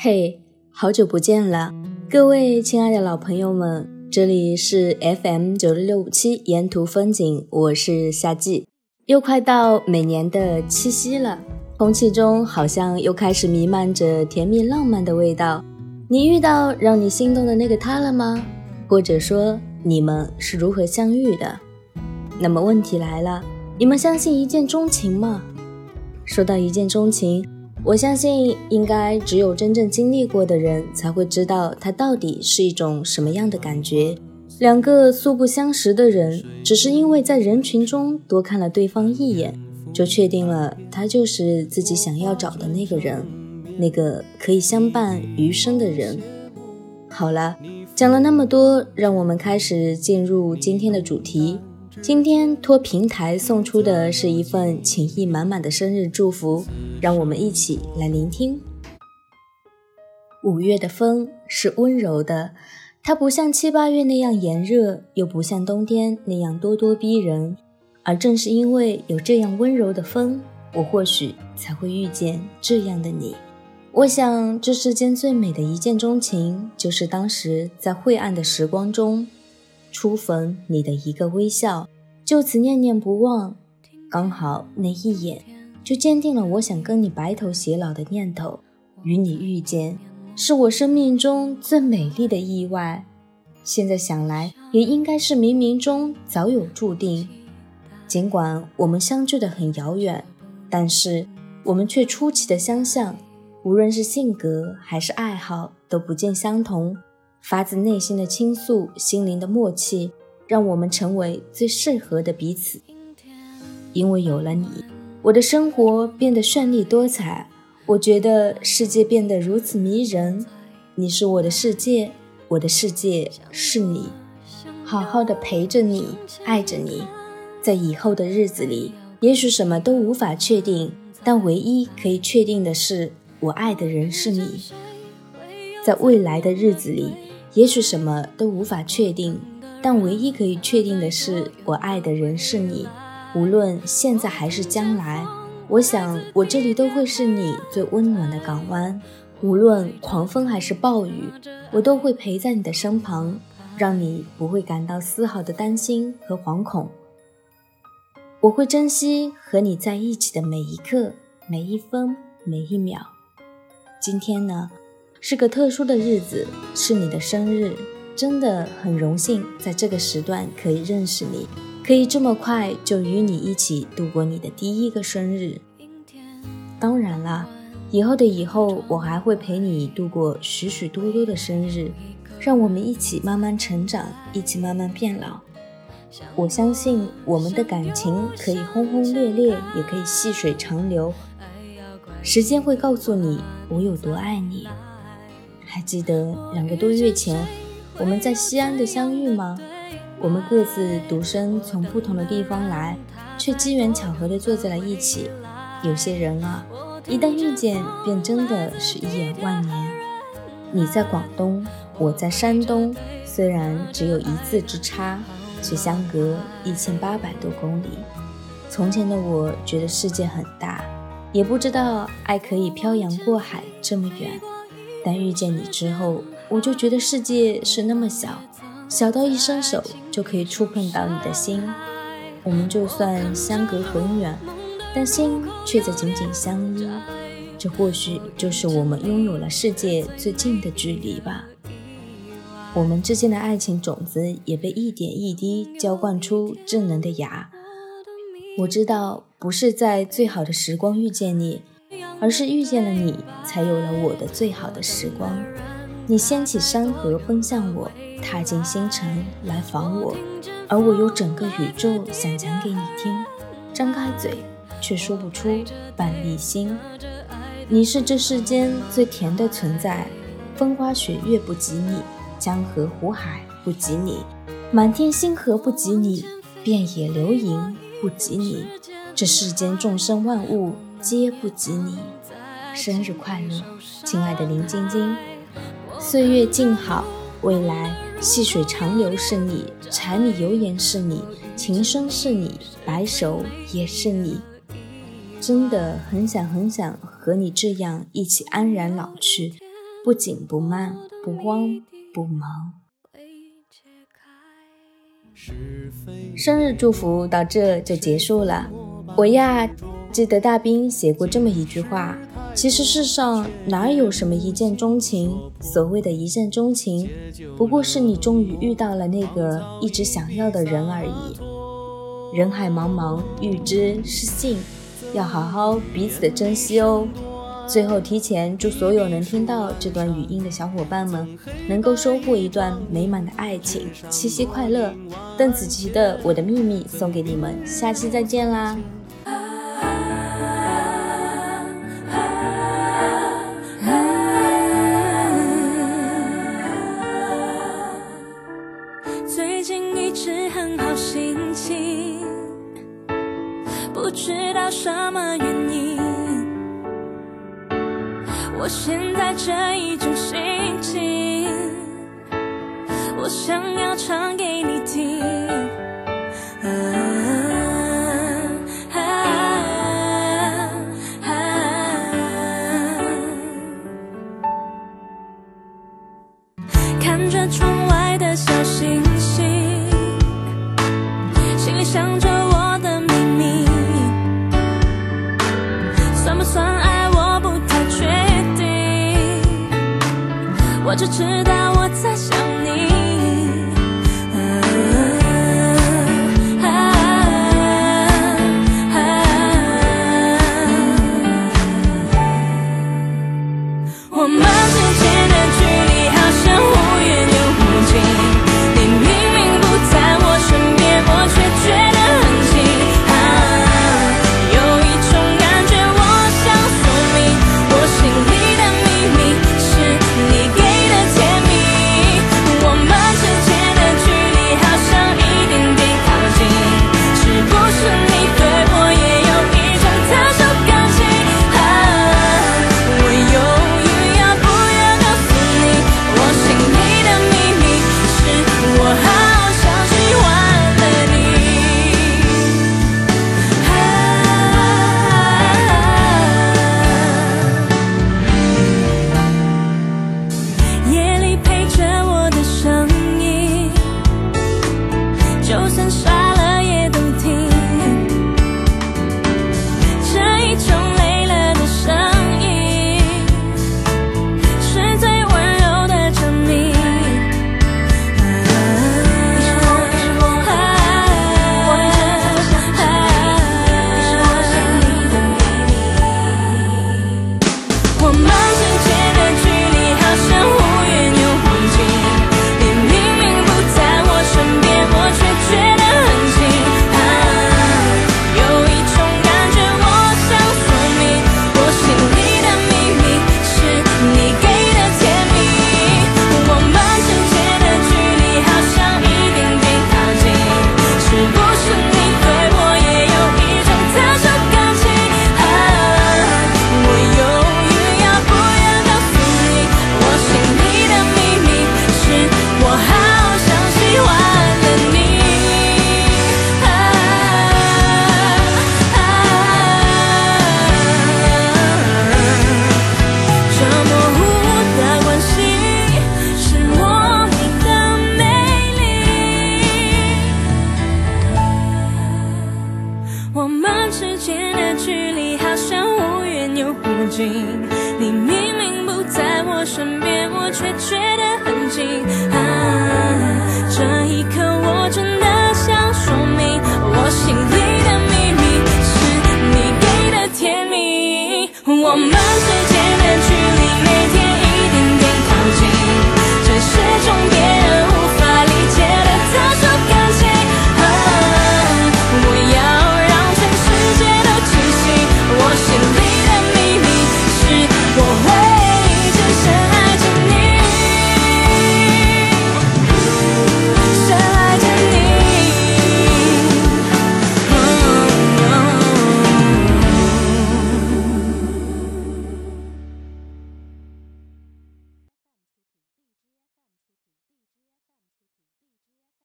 嘿，好久不见了，各位亲爱的老朋友们，这里是 FM 九六六五七沿途风景，我是夏季。又快到每年的七夕了，空气中好像又开始弥漫着甜蜜浪漫的味道。你遇到让你心动的那个他了吗？或者说你们是如何相遇的？那么问题来了，你们相信一见钟情吗？说到一见钟情。我相信，应该只有真正经历过的人才会知道，它到底是一种什么样的感觉。两个素不相识的人，只是因为在人群中多看了对方一眼，就确定了他就是自己想要找的那个人，那个可以相伴余生的人。好了，讲了那么多，让我们开始进入今天的主题。今天托平台送出的是一份情意满满的生日祝福，让我们一起来聆听。五月的风是温柔的，它不像七八月那样炎热，又不像冬天那样咄咄逼人。而正是因为有这样温柔的风，我或许才会遇见这样的你。我想，这世间最美的一见钟情，就是当时在晦暗的时光中。初逢你的一个微笑，就此念念不忘。刚好那一眼，就坚定了我想跟你白头偕老的念头。与你遇见，是我生命中最美丽的意外。现在想来，也应该是冥冥中早有注定。尽管我们相距的很遥远，但是我们却出奇的相像。无论是性格还是爱好，都不尽相同。发自内心的倾诉，心灵的默契，让我们成为最适合的彼此。因为有了你，我的生活变得绚丽多彩。我觉得世界变得如此迷人。你是我的世界，我的世界是你。好好的陪着你，爱着你。在以后的日子里，也许什么都无法确定，但唯一可以确定的是，我爱的人是你。在未来的日子里。也许什么都无法确定，但唯一可以确定的是，我爱的人是你。无论现在还是将来，我想我这里都会是你最温暖的港湾。无论狂风还是暴雨，我都会陪在你的身旁，让你不会感到丝毫的担心和惶恐。我会珍惜和你在一起的每一刻、每一分、每一秒。今天呢？是个特殊的日子，是你的生日，真的很荣幸在这个时段可以认识你，可以这么快就与你一起度过你的第一个生日。当然啦，以后的以后，我还会陪你度过许许多多的生日，让我们一起慢慢成长，一起慢慢变老。我相信我们的感情可以轰轰烈烈，也可以细水长流。时间会告诉你我有多爱你。还记得两个多月前我们在西安的相遇吗？我们各自独身从不同的地方来，却机缘巧合地坐在了一起。有些人啊，一旦遇见，便真的是一眼万年。你在广东，我在山东，虽然只有一字之差，却相隔一千八百多公里。从前的我觉得世界很大，也不知道爱可以漂洋过海这么远。但遇见你之后，我就觉得世界是那么小，小到一伸手就可以触碰到你的心。我们就算相隔很远，但心却在紧紧相依。这或许就是我们拥有了世界最近的距离吧。我们之间的爱情种子也被一点一滴浇灌出稚嫩的芽。我知道，不是在最好的时光遇见你。而是遇见了你，才有了我的最好的时光。你掀起山河奔向我，踏进星辰来访我，而我有整个宇宙想讲给你听，张开嘴却说不出半粒心。你是这世间最甜的存在，风花雪月不及你，江河湖海不及你，满天星河不及你，遍野流萤不及你，这世间众生万物。皆不及你，生日快乐，亲爱的林晶晶！岁月静好，未来细水长流是你，柴米油盐是你，情深是你，白首也是你。真的很想很想和你这样一起安然老去，不紧不慢，不慌不忙。生日祝福到这就结束了。我呀，记得大兵写过这么一句话：其实世上哪有什么一见钟情？所谓的一见钟情，不过是你终于遇到了那个一直想要的人而已。人海茫茫，遇知是幸，要好好彼此的珍惜哦。最后，提前祝所有能听到这段语音的小伙伴们，能够收获一段美满的爱情，七夕快乐！邓紫棋的《我的秘密》送给你们，下期再见啦！最近一直很好心情，不知道什么原因。我现在这一种心情，我想要唱给你听。我只知道我在想你，间的距离好像忽远又忽近你明明不在我身边，我却觉得很近。啊，这一刻我真的想说明，我心里的秘密是你给的甜蜜。我们。